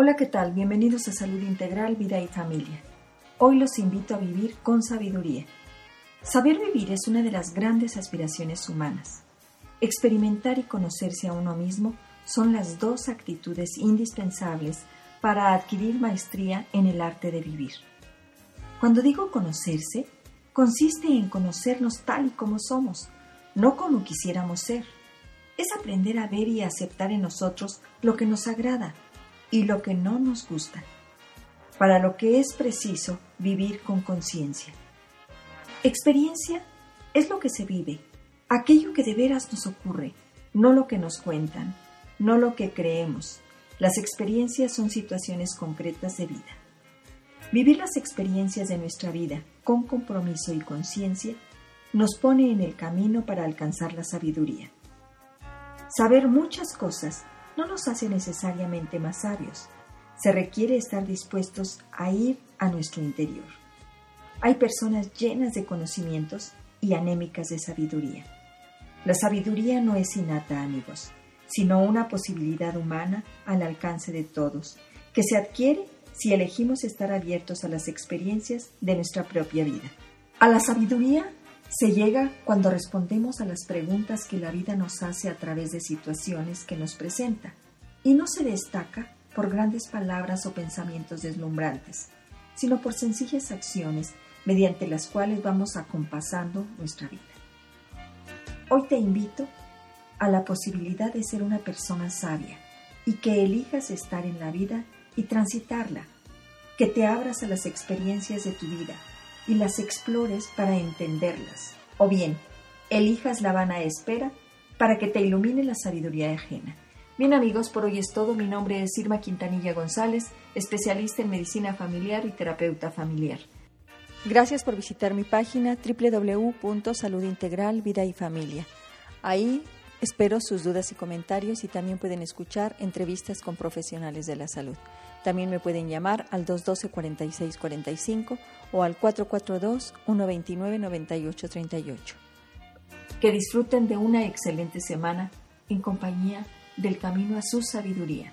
Hola, ¿qué tal? Bienvenidos a Salud Integral, Vida y Familia. Hoy los invito a vivir con sabiduría. Saber vivir es una de las grandes aspiraciones humanas. Experimentar y conocerse a uno mismo son las dos actitudes indispensables para adquirir maestría en el arte de vivir. Cuando digo conocerse, consiste en conocernos tal y como somos, no como quisiéramos ser. Es aprender a ver y aceptar en nosotros lo que nos agrada, y lo que no nos gusta, para lo que es preciso vivir con conciencia. Experiencia es lo que se vive, aquello que de veras nos ocurre, no lo que nos cuentan, no lo que creemos. Las experiencias son situaciones concretas de vida. Vivir las experiencias de nuestra vida con compromiso y conciencia nos pone en el camino para alcanzar la sabiduría. Saber muchas cosas no nos hace necesariamente más sabios. Se requiere estar dispuestos a ir a nuestro interior. Hay personas llenas de conocimientos y anémicas de sabiduría. La sabiduría no es innata, amigos, sino una posibilidad humana al alcance de todos, que se adquiere si elegimos estar abiertos a las experiencias de nuestra propia vida. A la sabiduría se llega cuando respondemos a las preguntas que la vida nos hace a través de situaciones que nos presenta, y no se destaca por grandes palabras o pensamientos deslumbrantes, sino por sencillas acciones mediante las cuales vamos acompasando nuestra vida. Hoy te invito a la posibilidad de ser una persona sabia y que elijas estar en la vida y transitarla, que te abras a las experiencias de tu vida y las explores para entenderlas. O bien, elijas la vana espera para que te ilumine la sabiduría ajena. Bien amigos, por hoy es todo. Mi nombre es Irma Quintanilla González, especialista en medicina familiar y terapeuta familiar. Gracias por visitar mi página www.saludintegral vida y familia. Ahí espero sus dudas y comentarios y también pueden escuchar entrevistas con profesionales de la salud. También me pueden llamar al 212-4645 o al 442-129-9838. Que disfruten de una excelente semana en compañía del camino a su sabiduría.